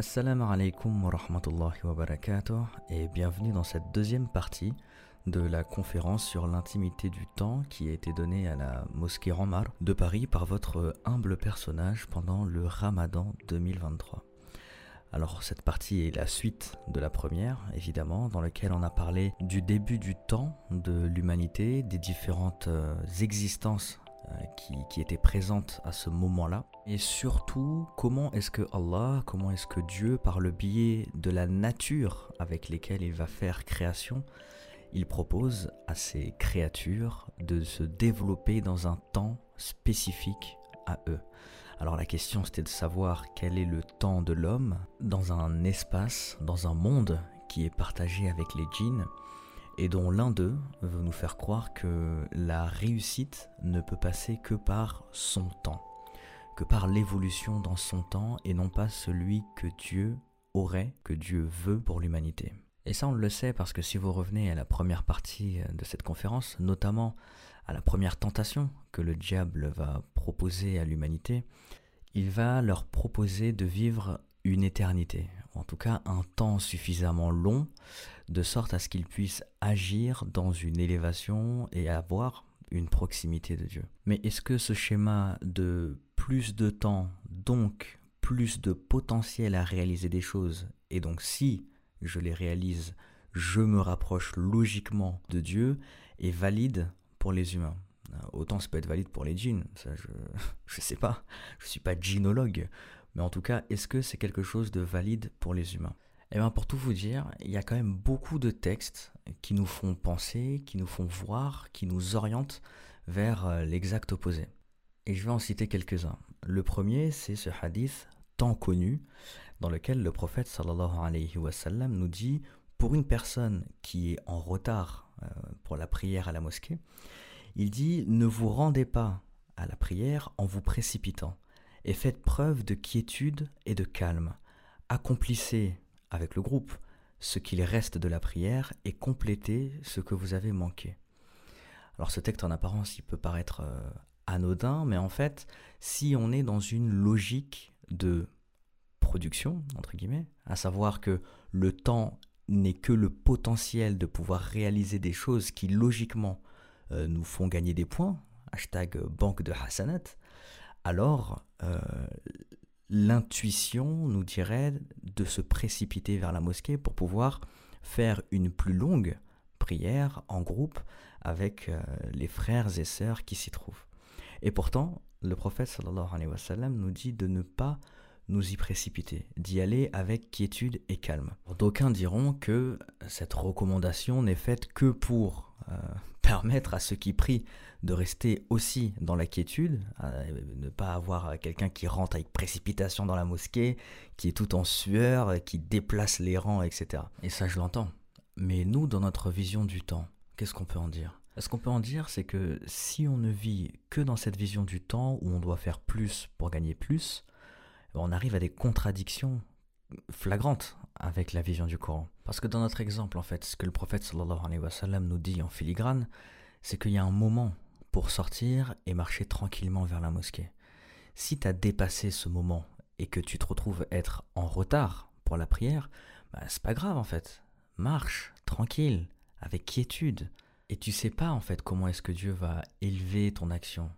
Assalamu alaikum wa rahmatullahi wa barakatuh et bienvenue dans cette deuxième partie de la conférence sur l'intimité du temps qui a été donnée à la mosquée Ramar de Paris par votre humble personnage pendant le Ramadan 2023. Alors cette partie est la suite de la première, évidemment, dans laquelle on a parlé du début du temps de l'humanité, des différentes euh, existences qui, qui étaient présentes à ce moment-là, et surtout comment est-ce que Allah, comment est-ce que Dieu, par le biais de la nature avec lesquelles il va faire création, il propose à ces créatures de se développer dans un temps spécifique à eux. Alors la question c'était de savoir quel est le temps de l'homme dans un espace, dans un monde qui est partagé avec les djinns et dont l'un d'eux veut nous faire croire que la réussite ne peut passer que par son temps, que par l'évolution dans son temps et non pas celui que Dieu aurait, que Dieu veut pour l'humanité. Et ça on le sait parce que si vous revenez à la première partie de cette conférence, notamment à la première tentation que le diable va proposer à l'humanité, il va leur proposer de vivre une éternité, en tout cas un temps suffisamment long, de sorte à ce qu'ils puissent agir dans une élévation et avoir une proximité de Dieu. Mais est-ce que ce schéma de plus de temps, donc plus de potentiel à réaliser des choses, et donc si je les réalise, je me rapproche logiquement de Dieu, est valide pour les humains? Autant ça peut être valide pour les djinns, ça je je sais pas, je suis pas djinnologue, mais en tout cas, est-ce que c'est quelque chose de valide pour les humains? Eh bien, pour tout vous dire, il y a quand même beaucoup de textes qui nous font penser, qui nous font voir, qui nous orientent vers euh, l'exact opposé. Et je vais en citer quelques-uns. Le premier, c'est ce hadith tant connu dans lequel le prophète sallallahu alayhi wa sallam nous dit pour une personne qui est en retard euh, pour la prière à la mosquée, il dit Ne vous rendez pas à la prière en vous précipitant, et faites preuve de quiétude et de calme. Accomplissez avec le groupe ce qu'il reste de la prière et complétez ce que vous avez manqué. Alors ce texte en apparence, il peut paraître euh, anodin, mais en fait, si on est dans une logique de production, entre guillemets, à savoir que le temps n'est que le potentiel de pouvoir réaliser des choses qui logiquement euh, nous font gagner des points, hashtag banque de Hassanat, alors euh, l'intuition nous dirait de se précipiter vers la mosquée pour pouvoir faire une plus longue prière en groupe avec euh, les frères et sœurs qui s'y trouvent. Et pourtant, le prophète nous dit de ne pas nous y précipiter, d'y aller avec quiétude et calme. D'aucuns diront que cette recommandation n'est faite que pour euh, permettre à ceux qui prient de rester aussi dans la quiétude, ne pas avoir quelqu'un qui rentre avec précipitation dans la mosquée, qui est tout en sueur, qui déplace les rangs, etc. Et ça, je l'entends. Mais nous, dans notre vision du temps, qu'est-ce qu'on peut en dire? Ce qu'on peut en dire, c'est que si on ne vit que dans cette vision du temps où on doit faire plus pour gagner plus, on arrive à des contradictions flagrantes avec la vision du Coran. Parce que dans notre exemple, en fait, ce que le prophète nous dit en filigrane, c'est qu'il y a un moment pour sortir et marcher tranquillement vers la mosquée. Si tu as dépassé ce moment et que tu te retrouves être en retard pour la prière, bah, c'est pas grave en fait. Marche, tranquille, avec quiétude. Et tu sais pas en fait comment est-ce que Dieu va élever ton action.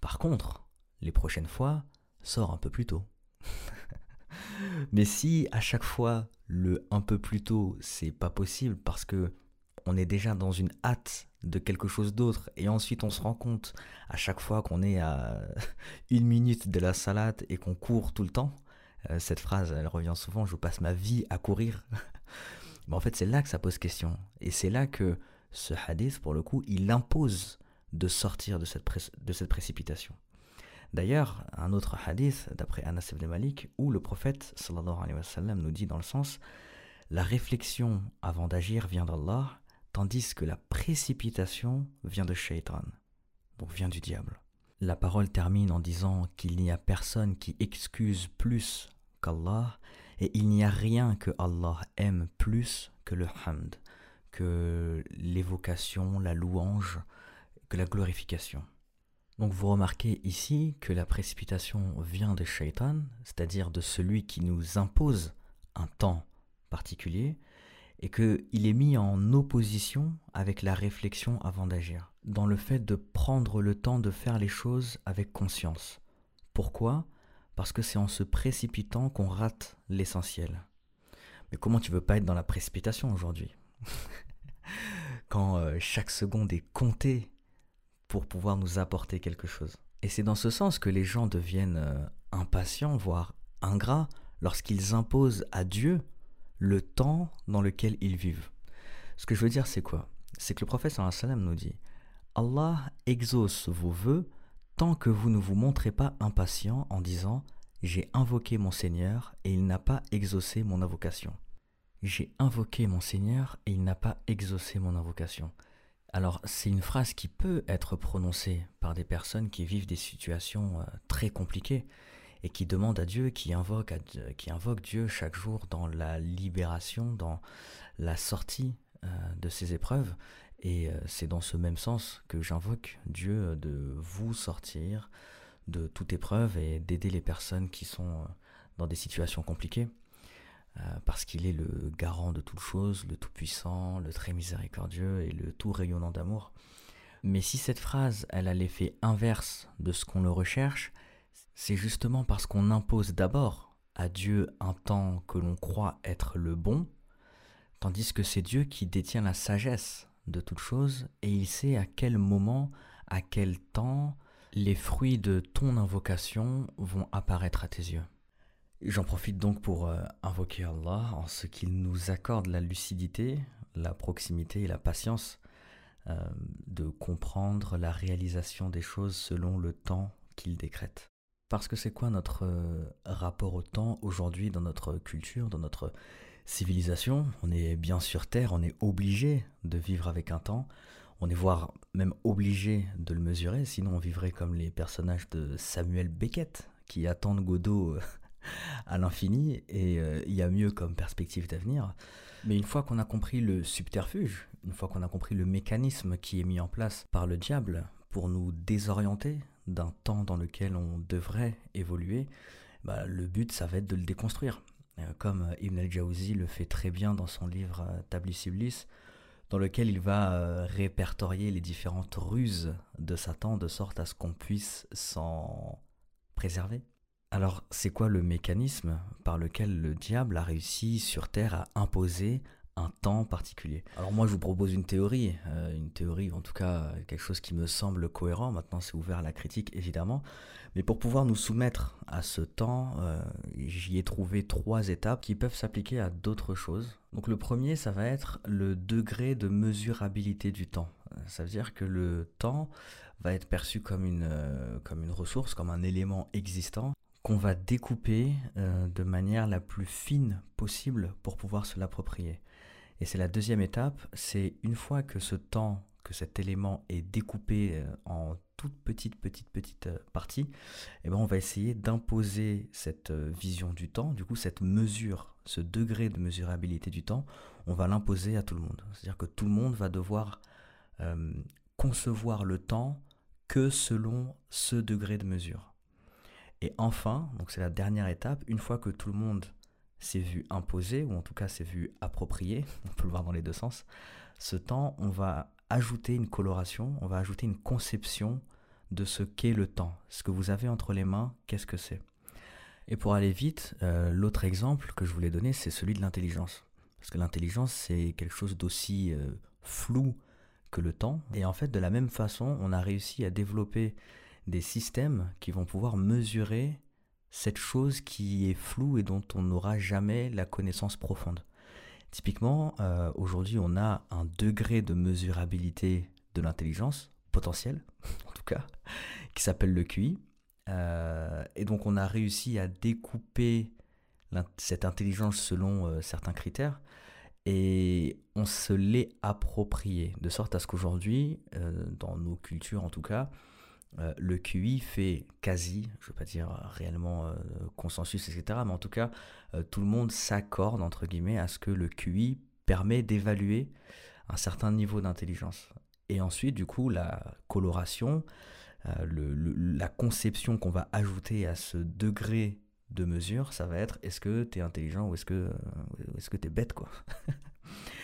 Par contre, les prochaines fois, sors un peu plus tôt. Mais si à chaque fois le un peu plus tôt c'est pas possible parce que on est déjà dans une hâte de quelque chose d'autre et ensuite on se rend compte à chaque fois qu'on est à une minute de la salade et qu'on court tout le temps, euh, cette phrase elle revient souvent, je passe ma vie à courir. Mais en fait c'est là que ça pose question et c'est là que ce hadith pour le coup il impose de sortir de cette, de cette précipitation. D'ailleurs, un autre hadith d'après Anas ibn Malik où le prophète sallallahu alayhi wa nous dit dans le sens la réflexion avant d'agir vient d'Allah tandis que la précipitation vient de Shaitan, donc vient du diable. La parole termine en disant qu'il n'y a personne qui excuse plus qu'Allah et il n'y a rien que Allah aime plus que le hamd, que l'évocation, la louange, que la glorification. Donc vous remarquez ici que la précipitation vient de Shaitan, c'est-à-dire de celui qui nous impose un temps particulier, et qu'il est mis en opposition avec la réflexion avant d'agir, dans le fait de prendre le temps de faire les choses avec conscience. Pourquoi? Parce que c'est en se précipitant qu'on rate l'essentiel. Mais comment tu veux pas être dans la précipitation aujourd'hui? Quand euh, chaque seconde est comptée pour pouvoir nous apporter quelque chose. Et c'est dans ce sens que les gens deviennent euh, impatients, voire ingrats, lorsqu'ils imposent à Dieu le temps dans lequel ils vivent. Ce que je veux dire, c'est quoi? C'est que le prophète sallam nous dit Allah exauce vos voeux tant que vous ne vous montrez pas impatient en disant J'ai invoqué mon Seigneur et il n'a pas exaucé mon invocation. J'ai invoqué mon Seigneur et il n'a pas exaucé mon invocation. Alors c'est une phrase qui peut être prononcée par des personnes qui vivent des situations euh, très compliquées et qui demandent à Dieu, qui invoquent, qui Dieu chaque jour dans la libération, dans la sortie euh, de ces épreuves. Et euh, c'est dans ce même sens que j'invoque Dieu de vous sortir de toute épreuve et d'aider les personnes qui sont dans des situations compliquées. Euh, parce qu'il est le garant de toutes choses, le tout-puissant, le très miséricordieux et le tout rayonnant d'amour. Mais si cette phrase, elle a l'effet inverse de ce qu'on le recherche, c'est justement parce qu'on impose d'abord à Dieu un temps que l'on croit être le bon, tandis que c'est Dieu qui détient la sagesse de toutes choses et il sait à quel moment, à quel temps les fruits de ton invocation vont apparaître à tes yeux. J'en profite donc pour euh, invoquer Allah en ce qu'il nous accorde la lucidité, la proximité et la patience euh, de comprendre la réalisation des choses selon le temps qu'il décrète. Parce que c'est quoi notre euh, rapport au temps aujourd'hui dans notre culture, dans notre civilisation? On est bien sur Terre, on est obligé de vivre avec un temps, on est voire même obligé de le mesurer, sinon on vivrait comme les personnages de Samuel Beckett qui attendent Godot à l'infini et euh, il y a mieux comme perspective d'avenir. Mais une fois qu'on a compris le subterfuge, une fois qu'on a compris le mécanisme qui est mis en place par le diable pour nous désorienter d'un temps dans lequel on devrait évoluer, bah, le but ça va être de le déconstruire. Euh, comme Ibn al-Jawzi le fait très bien dans son livre euh, Tablis Iblis, dans lequel il va répertorier les différentes ruses de Satan de sorte à ce qu'on puisse s'en préserver. Alors, c'est quoi le mécanisme par lequel le diable a réussi sur Terre à imposer un temps particulier? Alors moi, je vous propose une théorie, euh, une théorie, en tout cas quelque chose qui me semble cohérent. Maintenant, c'est ouvert à la critique, évidemment. Mais pour pouvoir nous soumettre à ce temps, euh, j'y ai trouvé trois étapes qui peuvent s'appliquer à d'autres choses. Donc le premier, ça va être le degré de mesurabilité du temps. Ça veut dire que le temps va être perçu comme une, euh, comme une ressource, comme un élément existant qu'on va découper euh, de manière la plus fine possible pour pouvoir se l'approprier. Et c'est la deuxième étape, c'est une fois que ce temps, que cet élément est découpé euh, en toutes petites, petites, petites euh, parties, eh ben on va essayer d'imposer cette vision du temps, du coup cette mesure, ce degré de mesurabilité du temps, on va l'imposer à tout le monde. C'est-à-dire que tout le monde va devoir concevoir le temps que selon ce degré de mesure. Et enfin, donc c'est la dernière étape, une fois que tout le monde s'est vu imposé, ou en tout cas s'est vu approprié, on peut le voir dans les deux sens, ce temps, on va ajouter une coloration, on va ajouter une conception de ce qu'est le temps. Ce que vous avez entre les mains, qu'est-ce que c'est? Et pour aller vite, euh, l'autre exemple que je voulais donner, c'est celui de l'intelligence. Parce que l'intelligence, c'est quelque chose d'aussi euh, flou que le temps. Et en fait, de la même façon, on a réussi à développer des systèmes qui vont pouvoir mesurer cette chose qui est floue et dont on n'aura jamais la connaissance profonde. Typiquement, euh, aujourd'hui, on a un degré de mesurabilité de l'intelligence potentielle, en tout cas, qui s'appelle le QI. Euh, et donc, on a réussi à découper cette intelligence selon euh, certains critères et on se l'est approprié, de sorte à ce qu'aujourd'hui, dans nos cultures en tout cas, euh, le QI fait quasi, je ne veux pas dire réellement euh, consensus, etc., mais en tout cas, euh, tout le monde s'accorde, entre guillemets, à ce que le QI permet d'évaluer un certain niveau d'intelligence. Et ensuite, du coup, la coloration, la conception qu'on va ajouter à ce degré de mesure, ça va être est-ce que tu es intelligent ou est-ce que est-ce que tu es bête quoi?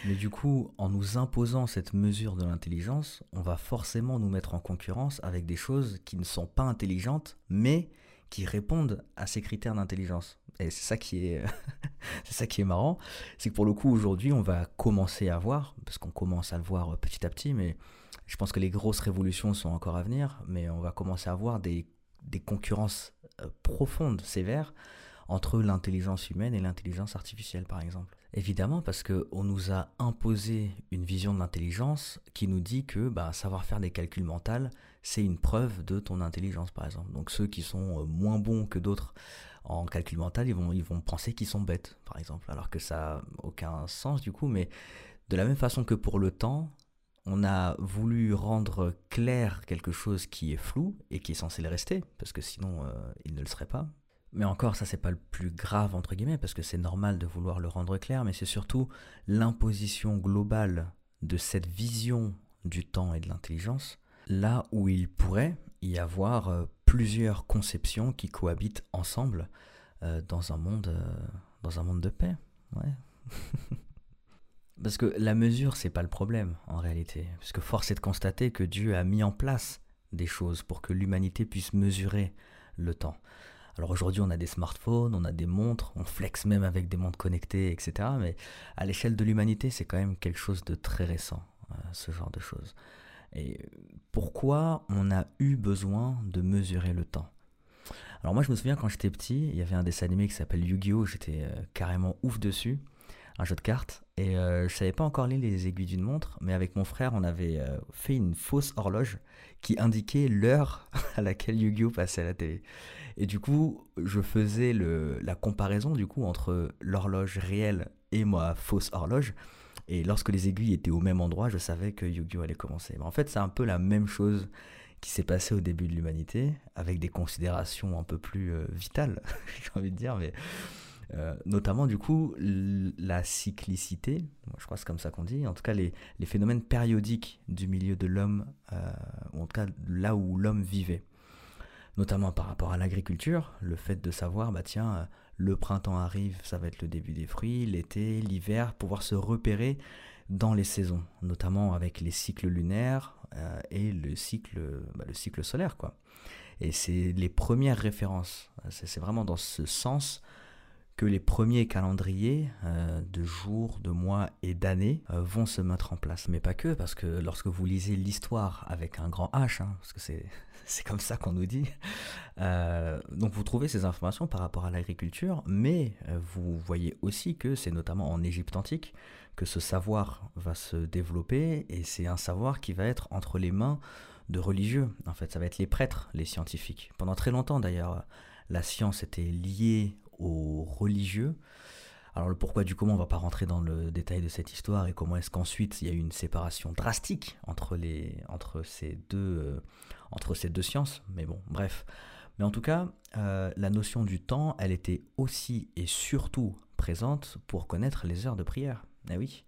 Mais du coup, en nous imposant cette mesure de l'intelligence, on va forcément nous mettre en concurrence avec des choses qui ne sont pas intelligentes, mais qui répondent à ces critères d'intelligence. Et c'est ça qui est, c'est ça qui est marrant, c'est que pour le coup aujourd'hui, on va commencer à voir, parce qu'on commence à le voir petit à petit, mais je pense que les grosses révolutions sont encore à venir, mais on va commencer à voir des, des concurrences euh, profondes, sévères, entre l'intelligence humaine et l'intelligence artificielle, par exemple. Évidemment, parce qu'on nous a imposé une vision de l'intelligence qui nous dit que bah, savoir faire des calculs mentaux, c'est une preuve de ton intelligence, par exemple. Donc ceux qui sont euh, moins bons que d'autres en calcul mental, ils vont, penser qu'ils sont bêtes, par exemple, alors que ça n'a aucun sens du coup. Mais de la même façon que pour le temps, on a voulu rendre clair quelque chose qui est flou et qui est censé le rester, parce que sinon euh, il ne le serait pas. Mais encore, ça c'est pas le plus grave entre guillemets, parce que c'est normal de vouloir le rendre clair, mais c'est surtout l'imposition globale de cette vision du temps et de l'intelligence, là où il pourrait y avoir euh, plusieurs conceptions qui cohabitent ensemble euh, dans un monde, euh, dans un monde de paix. Ouais. Parce que la mesure, c'est pas le problème en réalité, puisque force est de constater que Dieu a mis en place des choses pour que l'humanité puisse mesurer le temps. Alors aujourd'hui, on a des smartphones, on a des montres, on flex même avec des montres connectées, etc. Mais à l'échelle de l'humanité, c'est quand même quelque chose de très récent, euh, ce genre de choses. Et pourquoi on a eu besoin de mesurer le temps? Alors moi, je me souviens quand j'étais petit, il y avait un dessin animé qui s'appelle Yu-Gi-Oh! J'étais euh, carrément ouf dessus un jeu de cartes. Et euh, je savais pas encore lire les aiguilles d'une montre, mais avec mon frère, on avait fait une fausse horloge qui indiquait l'heure à laquelle Yu-Gi-Oh passait à la télé. Et du coup, je faisais le, la comparaison du coup entre l'horloge réelle et ma fausse horloge. Et lorsque les aiguilles étaient au même endroit, je savais que Yu-Gi-Oh allait commencer. En fait, c'est un peu la même chose qui s'est passé au début de l'humanité, avec des considérations un peu plus euh, vitales, j'ai envie de dire, mais euh, notamment du coup la cyclicité, je crois que c'est comme ça qu'on dit, en tout cas les, les, phénomènes périodiques du milieu de l'homme, euh, ou en tout cas là où l'homme vivait notamment par rapport à l'agriculture, le fait de savoir, bah tiens, euh, le printemps arrive, ça va être le début des fruits, l'été, l'hiver, pouvoir se repérer dans les saisons, notamment avec les cycles lunaires et le cycle, bah, le cycle solaire, quoi. Et c'est les premières références. C'est vraiment dans ce sens que les premiers calendriers euh, de jours, de mois et d'années vont se mettre en place. Mais pas que, parce que lorsque vous lisez l'histoire avec un grand H, hein, parce que c'est comme ça qu'on nous dit. Euh, donc vous trouvez ces informations par rapport à l'agriculture, mais euh, vous voyez aussi que c'est notamment en Égypte antique que ce savoir va se développer et c'est un savoir qui va être entre les mains de religieux. En fait, ça va être les prêtres, les scientifiques. Pendant très longtemps d'ailleurs, la science était liée aux religieux. Alors le pourquoi du comment, on va pas rentrer dans le détail de cette histoire et comment est-ce qu'ensuite il y a eu une séparation drastique entre, les, entre, ces deux, euh, entre ces deux sciences. Mais bon, bref. Mais en tout cas, euh, la notion du temps, elle était aussi et surtout présente pour connaître les heures de prière. Eh oui.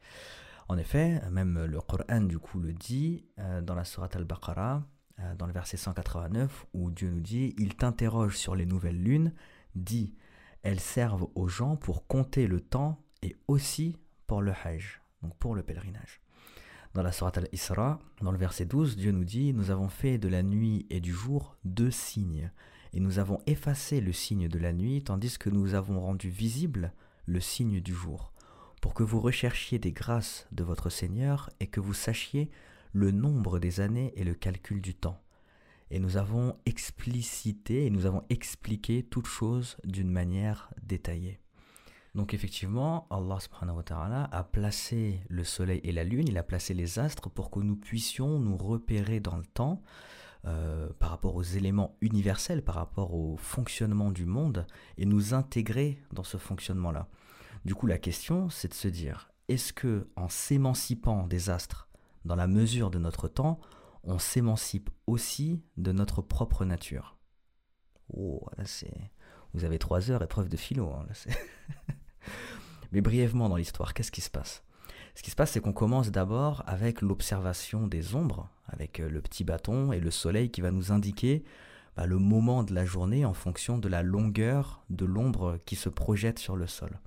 En effet, même le Coran du coup le dit euh, dans la Sourate al-Baqarah, dans le verset 189, où Dieu nous dit Il t'interroge sur les nouvelles lunes, dit elles servent aux gens pour compter le temps et aussi pour le Hajj, donc pour le pèlerinage. Dans la Surat al-Isra, dans le verset 12, Dieu nous dit Nous avons fait de la nuit et du jour deux signes, et nous avons effacé le signe de la nuit, tandis que nous avons rendu visible le signe du jour, pour que vous recherchiez des grâces de votre Seigneur et que vous sachiez le nombre des années et le calcul du temps et nous avons explicité et nous avons expliqué toute chose d'une manière détaillée. Donc effectivement, Allah subhanahu wa ta'ala a placé le soleil et la lune, il a placé les astres pour que nous puissions nous repérer dans le temps euh, par rapport aux éléments universels, par rapport au fonctionnement du monde et nous intégrer dans ce fonctionnement-là. Du coup, la question, c'est de se dire, est-ce que en s'émancipant des astres dans la mesure de notre temps, on s'émancipe aussi de notre propre nature. Oh. Vous avez trois heures épreuve de philo. Hein, Mais brièvement dans l'histoire, qu'est-ce qui se passe? Ce qui se passe, c'est qu'on commence d'abord avec l'observation des ombres, avec euh, le petit bâton et le soleil qui va nous indiquer bah, le moment de la journée en fonction de la longueur de l'ombre qui se projette sur le sol.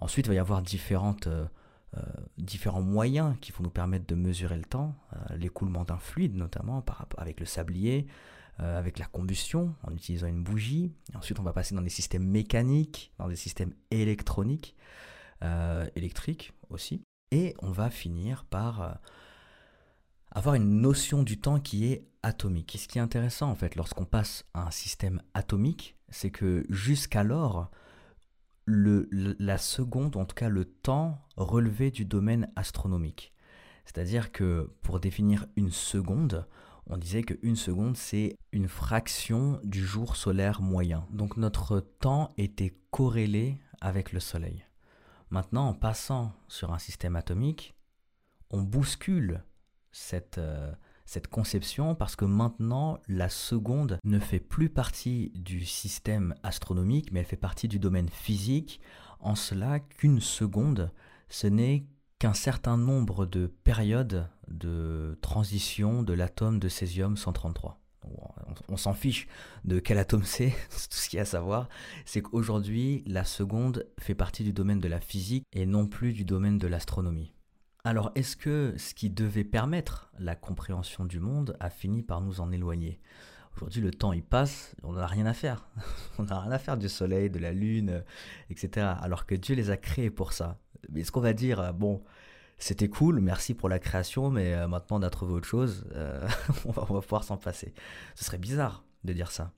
Ensuite, il va y avoir euh, euh, différents moyens qui vont nous permettre de mesurer le temps, l'écoulement d'un fluide notamment par, avec le sablier, avec la combustion en utilisant une bougie. ensuite, on va passer dans des systèmes mécaniques, dans des systèmes électroniques, électriques aussi. Et on va finir par euh, avoir une notion du temps qui est atomique. Et ce qui est intéressant en fait lorsqu'on passe à un système atomique, c'est que jusqu'alors, la seconde, en tout cas le temps, relevait du domaine astronomique. C'est-à-dire que pour définir une seconde, on disait qu'une seconde, c'est une fraction du jour solaire moyen. Donc notre temps était corrélé avec le Soleil. Maintenant, en passant sur un système atomique, on bouscule cette, euh, cette conception parce que maintenant, la seconde ne fait plus partie du système astronomique, mais elle fait partie du domaine physique, en cela qu'une seconde, ce n'est qu'un certain nombre de périodes de transition de l'atome de césium 133 on, s'en fiche de quel atome c'est, tout ce qu'il y a à savoir, c'est qu'aujourd'hui, la seconde fait partie du domaine de la physique et non plus du domaine de l'astronomie. Alors, est-ce que ce qui devait permettre la compréhension du monde a fini par nous en éloigner? Aujourd'hui, le temps, il passe, on n'a rien à faire. on n'a rien à faire du soleil, de la lune, etc. Alors que Dieu les a créés pour ça. Mais est-ce qu'on va dire, bon, c'était cool, merci pour la création, mais euh, maintenant on a trouvé autre chose, euh, on, va, pouvoir s'en passer. Ce serait bizarre de dire ça.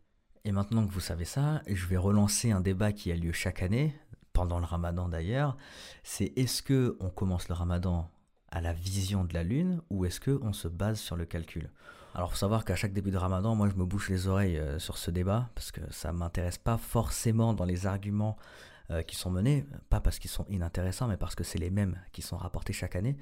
Et maintenant que vous savez ça, je vais relancer un débat qui a lieu chaque année, pendant le ramadan d'ailleurs, c'est est-ce que on commence le ramadan à la vision de la lune ou est-ce que on se base sur le calcul? Alors, faut savoir qu'à chaque début de Ramadan, moi, je me bouche les oreilles euh, sur ce débat parce que ça m'intéresse pas forcément dans les arguments euh, qui sont menés, pas parce qu'ils sont inintéressants, mais parce que c'est les mêmes qui sont rapportés chaque année.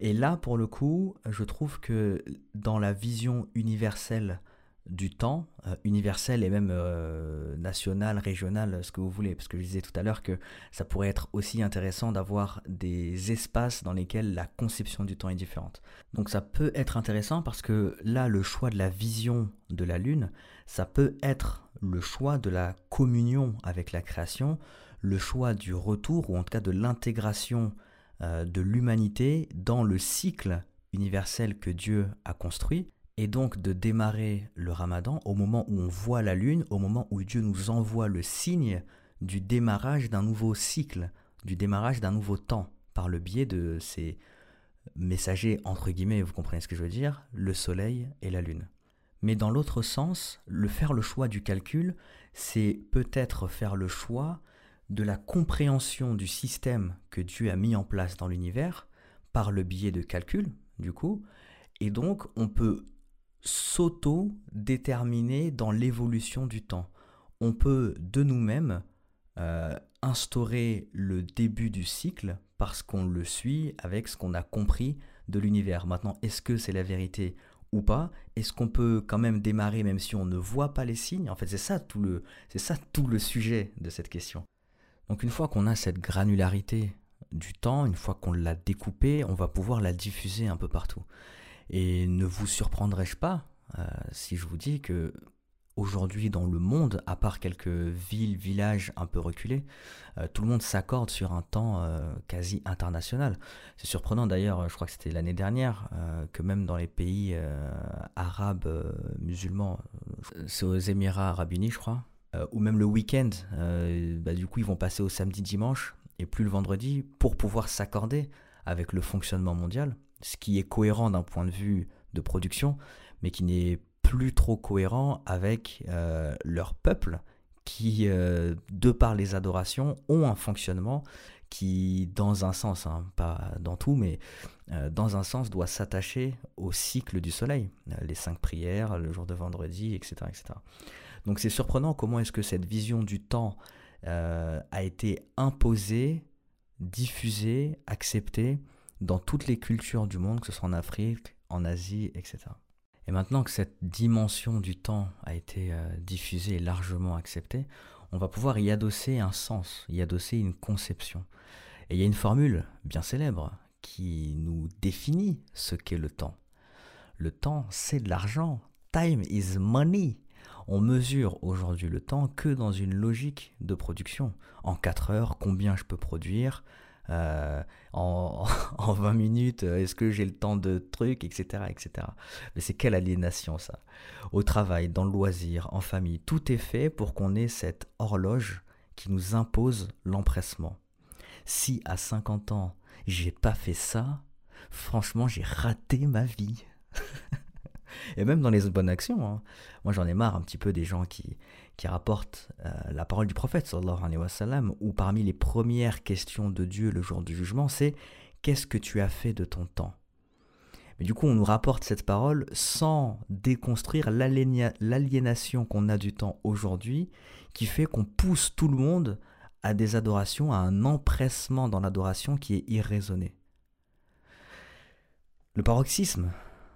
Et là, pour le coup, je trouve que dans la vision universelle du temps, euh, universelle et même euh, nationale, régionale, ce que vous voulez, parce que je disais tout à l'heure que ça pourrait être aussi intéressant d'avoir des espaces dans lesquels la conception du temps est différente. Donc ça peut être intéressant parce que là, le choix de la vision de la Lune, ça peut être le choix de la communion avec la création, le choix du retour, ou en tout cas de l'intégration euh, de l'humanité dans le cycle universel que Dieu a construit, et donc de démarrer le ramadan au moment où on voit la lune, au moment où Dieu nous envoie le signe du démarrage d'un nouveau cycle, du démarrage d'un nouveau temps, par le biais de ces messagers, entre guillemets, vous comprenez ce que je veux dire, le soleil et la lune. Mais dans l'autre sens, le faire le choix du calcul, c'est peut-être faire le choix de la compréhension du système que Dieu a mis en place dans l'univers par le biais de calcul, du coup, et donc on peut s'auto-déterminer dans l'évolution du temps. On peut de nous-mêmes euh, instaurer le début du cycle parce qu'on le suit avec ce qu'on a compris de l'univers. Maintenant, est-ce que c'est la vérité ou pas? Est-ce qu'on peut quand même démarrer même si on ne voit pas les signes? En fait, c'est ça le, c'est ça tout le sujet de cette question. Donc une fois qu'on a cette granularité du temps, une fois qu'on l'a découpée, on va pouvoir la diffuser un peu partout. Et ne vous surprendrai-je pas euh, si je vous dis que aujourd'hui dans le monde, à part quelques villes, villages un peu reculés, euh, tout le monde s'accorde sur un temps euh, quasi international. C'est surprenant d'ailleurs, je crois que c'était l'année dernière, que même dans les pays arabes musulmans, c'est aux Émirats arabes unis je crois, euh, ou même le week-end, euh, bah, du coup ils vont passer au samedi-dimanche et plus le vendredi pour pouvoir s'accorder avec le fonctionnement mondial, ce qui est cohérent d'un point de vue de production, mais qui n'est plus trop cohérent avec euh, leur peuple qui, de par les adorations, ont un fonctionnement qui, dans un sens, hein, pas dans tout, mais dans un sens, doit s'attacher au cycle du soleil, les cinq prières, le jour de vendredi, etc. etc. Donc c'est surprenant comment est-ce que cette vision du temps euh, a été imposée, diffusée, acceptée dans toutes les cultures du monde, que ce soit en Afrique, en Asie, etc. Et maintenant que cette dimension du temps a été euh, diffusée et largement acceptée, on va pouvoir y adosser un sens, y adosser une conception. Et il y a une formule bien célèbre qui nous définit ce qu'est le temps. Le temps, c'est de l'argent. Time is money. On mesure aujourd'hui le temps que dans une logique de production. En 4 heures, combien je peux produire euh, en, 20 minutes, est-ce que j'ai le temps de trucs, etc. etc. Mais c'est quelle aliénation ça? Au travail, dans le loisir, en famille, tout est fait pour qu'on ait cette horloge qui nous impose l'empressement. Si à 50 ans, j'ai pas fait ça, franchement, j'ai raté ma vie. Et même dans les bonnes actions, hein. moi j'en ai marre un petit peu des gens qui, qui rapportent euh, la parole du prophète, sallallahu alayhi wa sallam, où parmi les premières questions de Dieu le jour du jugement, c'est Qu'est-ce que tu as fait de ton temps? Mais du coup, on nous rapporte cette parole sans déconstruire l'aliénation qu'on a du temps aujourd'hui, qui fait qu'on pousse tout le monde à des adorations, à un empressement dans l'adoration qui est irraisonné. Le paroxysme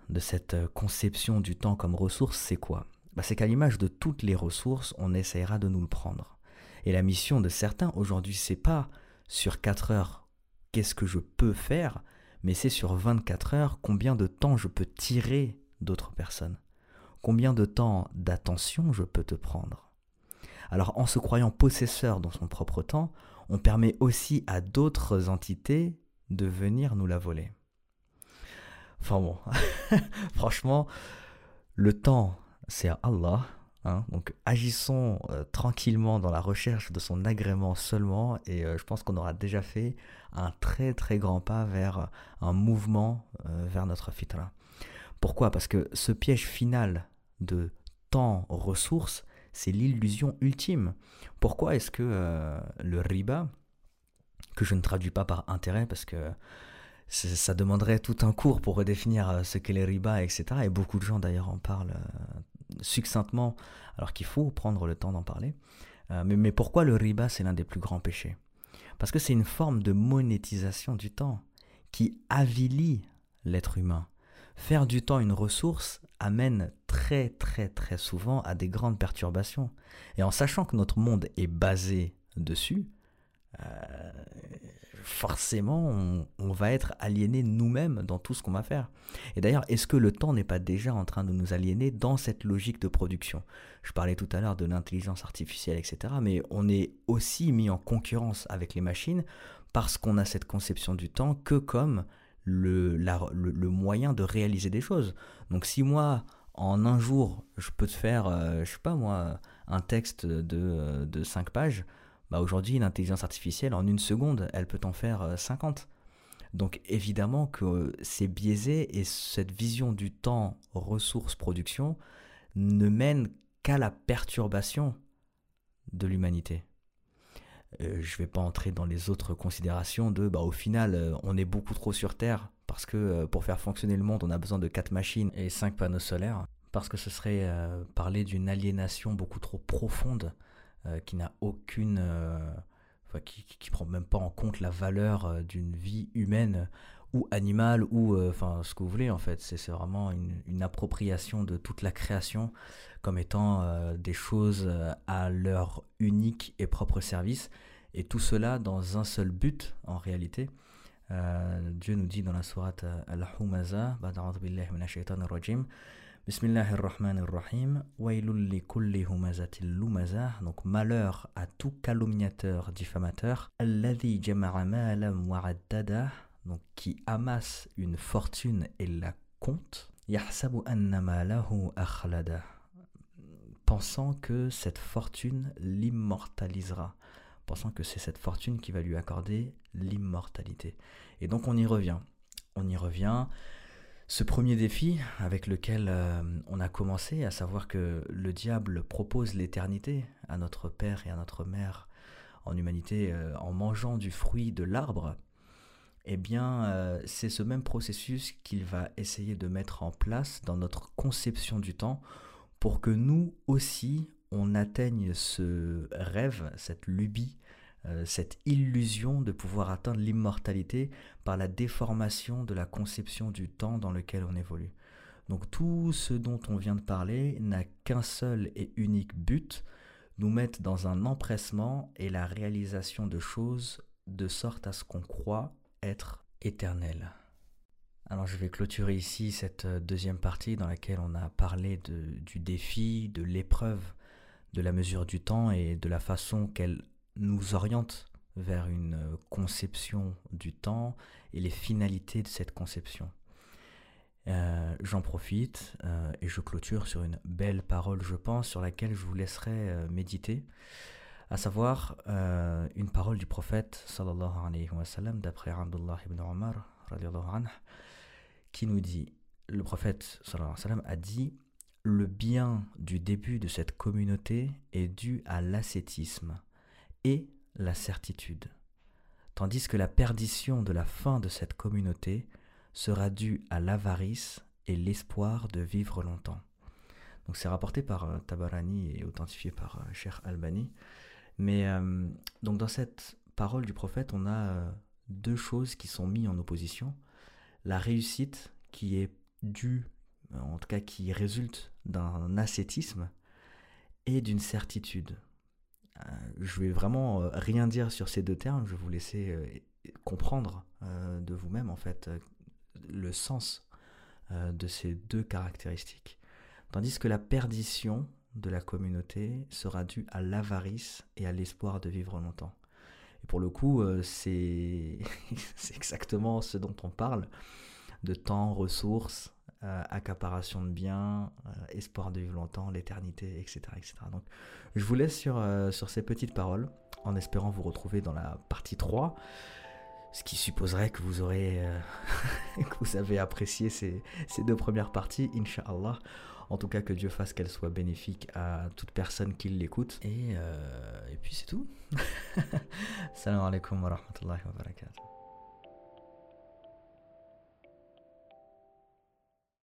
de cette euh, conception du temps comme ressource, c'est quoi? Bah, C'est qu'à l'image de toutes les ressources, on essaiera de nous le prendre. Et la mission de certains aujourd'hui, c'est pas sur 4 heures qu'est-ce que je peux faire, mais c'est sur 24 heures combien de temps je peux tirer d'autres personnes. Combien de temps d'attention je peux te prendre. Alors en se croyant possesseur dans son propre temps, on permet aussi à d'autres entités de venir nous la voler. Enfin bon, franchement, le temps, c'est à Allah. Hein. donc agissons euh, tranquillement dans la recherche de son agrément seulement et euh, je pense qu'on aura déjà fait un très très grand pas vers un mouvement euh, vers notre fitra. Pourquoi? Parce que ce piège final de temps, ressources, c'est l'illusion ultime. Pourquoi est-ce que le riba, que je ne traduis pas par intérêt parce que ça demanderait tout un cours pour redéfinir euh, ce qu'est les riba, etc. Et beaucoup de gens d'ailleurs en parlent euh, succinctement, alors qu'il faut prendre le temps d'en parler. Euh, mais, mais pourquoi le riba, c'est l'un des plus grands péchés? Parce que c'est une forme de monétisation du temps qui avilit l'être humain. Faire du temps une ressource amène très très très souvent à des grandes perturbations. Et en sachant que notre monde est basé dessus, forcément, on, va être aliéné nous-mêmes dans tout ce qu'on va faire. Et d'ailleurs, est-ce que le temps n'est pas déjà en train de nous aliéner dans cette logique de production? Je parlais tout à l'heure de l'intelligence artificielle, etc. Mais on est aussi mis en concurrence avec les machines parce qu'on a cette conception du temps que comme le, le, moyen de réaliser des choses. Donc si moi, en un jour, je peux te faire, euh, je sais pas moi, un texte de, de 5 pages, bah aujourd'hui, l'intelligence artificielle, en une seconde, elle peut en faire 50. Euh, Donc évidemment que c'est biaisé et cette vision du temps, ressources, production ne mène qu'à la perturbation de l'humanité. Euh, je ne vais pas entrer dans les autres considérations de, bah, au final, euh, on est beaucoup trop sur Terre parce que pour faire fonctionner le monde, on a besoin de 4 machines et 5 panneaux solaires, parce que ce serait parler d'une aliénation beaucoup trop profonde euh, qui n'a aucune, euh, qui, qui, prend même pas en compte la valeur euh, d'une vie humaine ou animale ou enfin ce que vous voulez en fait. C'est vraiment une, appropriation de toute la création comme étant des choses à leur unique et propre service. Et tout cela dans un seul but en réalité. Dieu nous dit dans la sourate Al-Humaza, Bismillahirrahmanirrahim. kulli Donc malheur à tout calomniateur, diffamateur. Alladhi Donc qui amasse une fortune et la compte. Yahsabu akhlada. Pensant que cette fortune l'immortalisera. Pensant que c'est cette fortune qui va lui accorder l'immortalité. Et donc on y revient. On y revient. Ce premier défi avec lequel euh, on a commencé, à savoir que le diable propose l'éternité à notre père et à notre mère en humanité euh, en mangeant du fruit de l'arbre, eh bien euh, c'est ce même processus qu'il va essayer de mettre en place dans notre conception du temps pour que nous aussi on atteigne ce rêve, cette lubie cette illusion de pouvoir atteindre l'immortalité par la déformation de la conception du temps dans lequel on évolue. Donc tout ce dont on vient de parler n'a qu'un seul et unique but, nous mettre dans un empressement et la réalisation de choses de sorte à ce qu'on croit être éternel. Alors je vais clôturer ici cette deuxième partie dans laquelle on a parlé du défi, de l'épreuve, de la mesure du temps et de la façon qu'elle nous oriente vers une conception du temps et les finalités de cette conception. Euh, j'en profite euh, et je clôture sur une belle parole, je pense, sur laquelle je vous laisserai euh, méditer, à savoir une parole du prophète sallallahu alayhi wa sallam d'après Abdullah ibn Omar qui nous dit, le prophète sallallahu alayhi wa sallam a dit, le bien du début de cette communauté est dû à l'ascétisme et la certitude, tandis que la perdition de la fin de cette communauté sera due à l'avarice et l'espoir de vivre longtemps. Donc c'est rapporté par euh, Tabarani et authentifié par euh, Cheikh Albani. Mais euh, donc dans cette parole du prophète, on a deux choses qui sont mises en opposition. La réussite qui est due, en tout cas qui résulte d'un ascétisme et d'une certitude. Je vais vraiment rien dire sur ces deux termes, je vais vous laisser comprendre de vous-même en fait le sens euh, de ces deux caractéristiques. Tandis que la perdition de la communauté sera due à l'avarice et à l'espoir de vivre longtemps. Et pour le coup, euh, c'est exactement ce dont on parle, de temps, ressources, euh, accaparation de biens, espoir de vivre longtemps, l'éternité, etc., etc. Donc je vous laisse sur, sur ces petites paroles, en espérant vous retrouver dans la partie 3 ce qui supposerait que vous aurez, euh, que vous avez apprécié ces, deux premières parties, Inch'Allah. En tout cas, que Dieu fasse qu'elles soient bénéfiques à toute personne qui l'écoute. Et, euh, et puis c'est tout. Salam alaikum wa rahmatullahi wa barakatuh.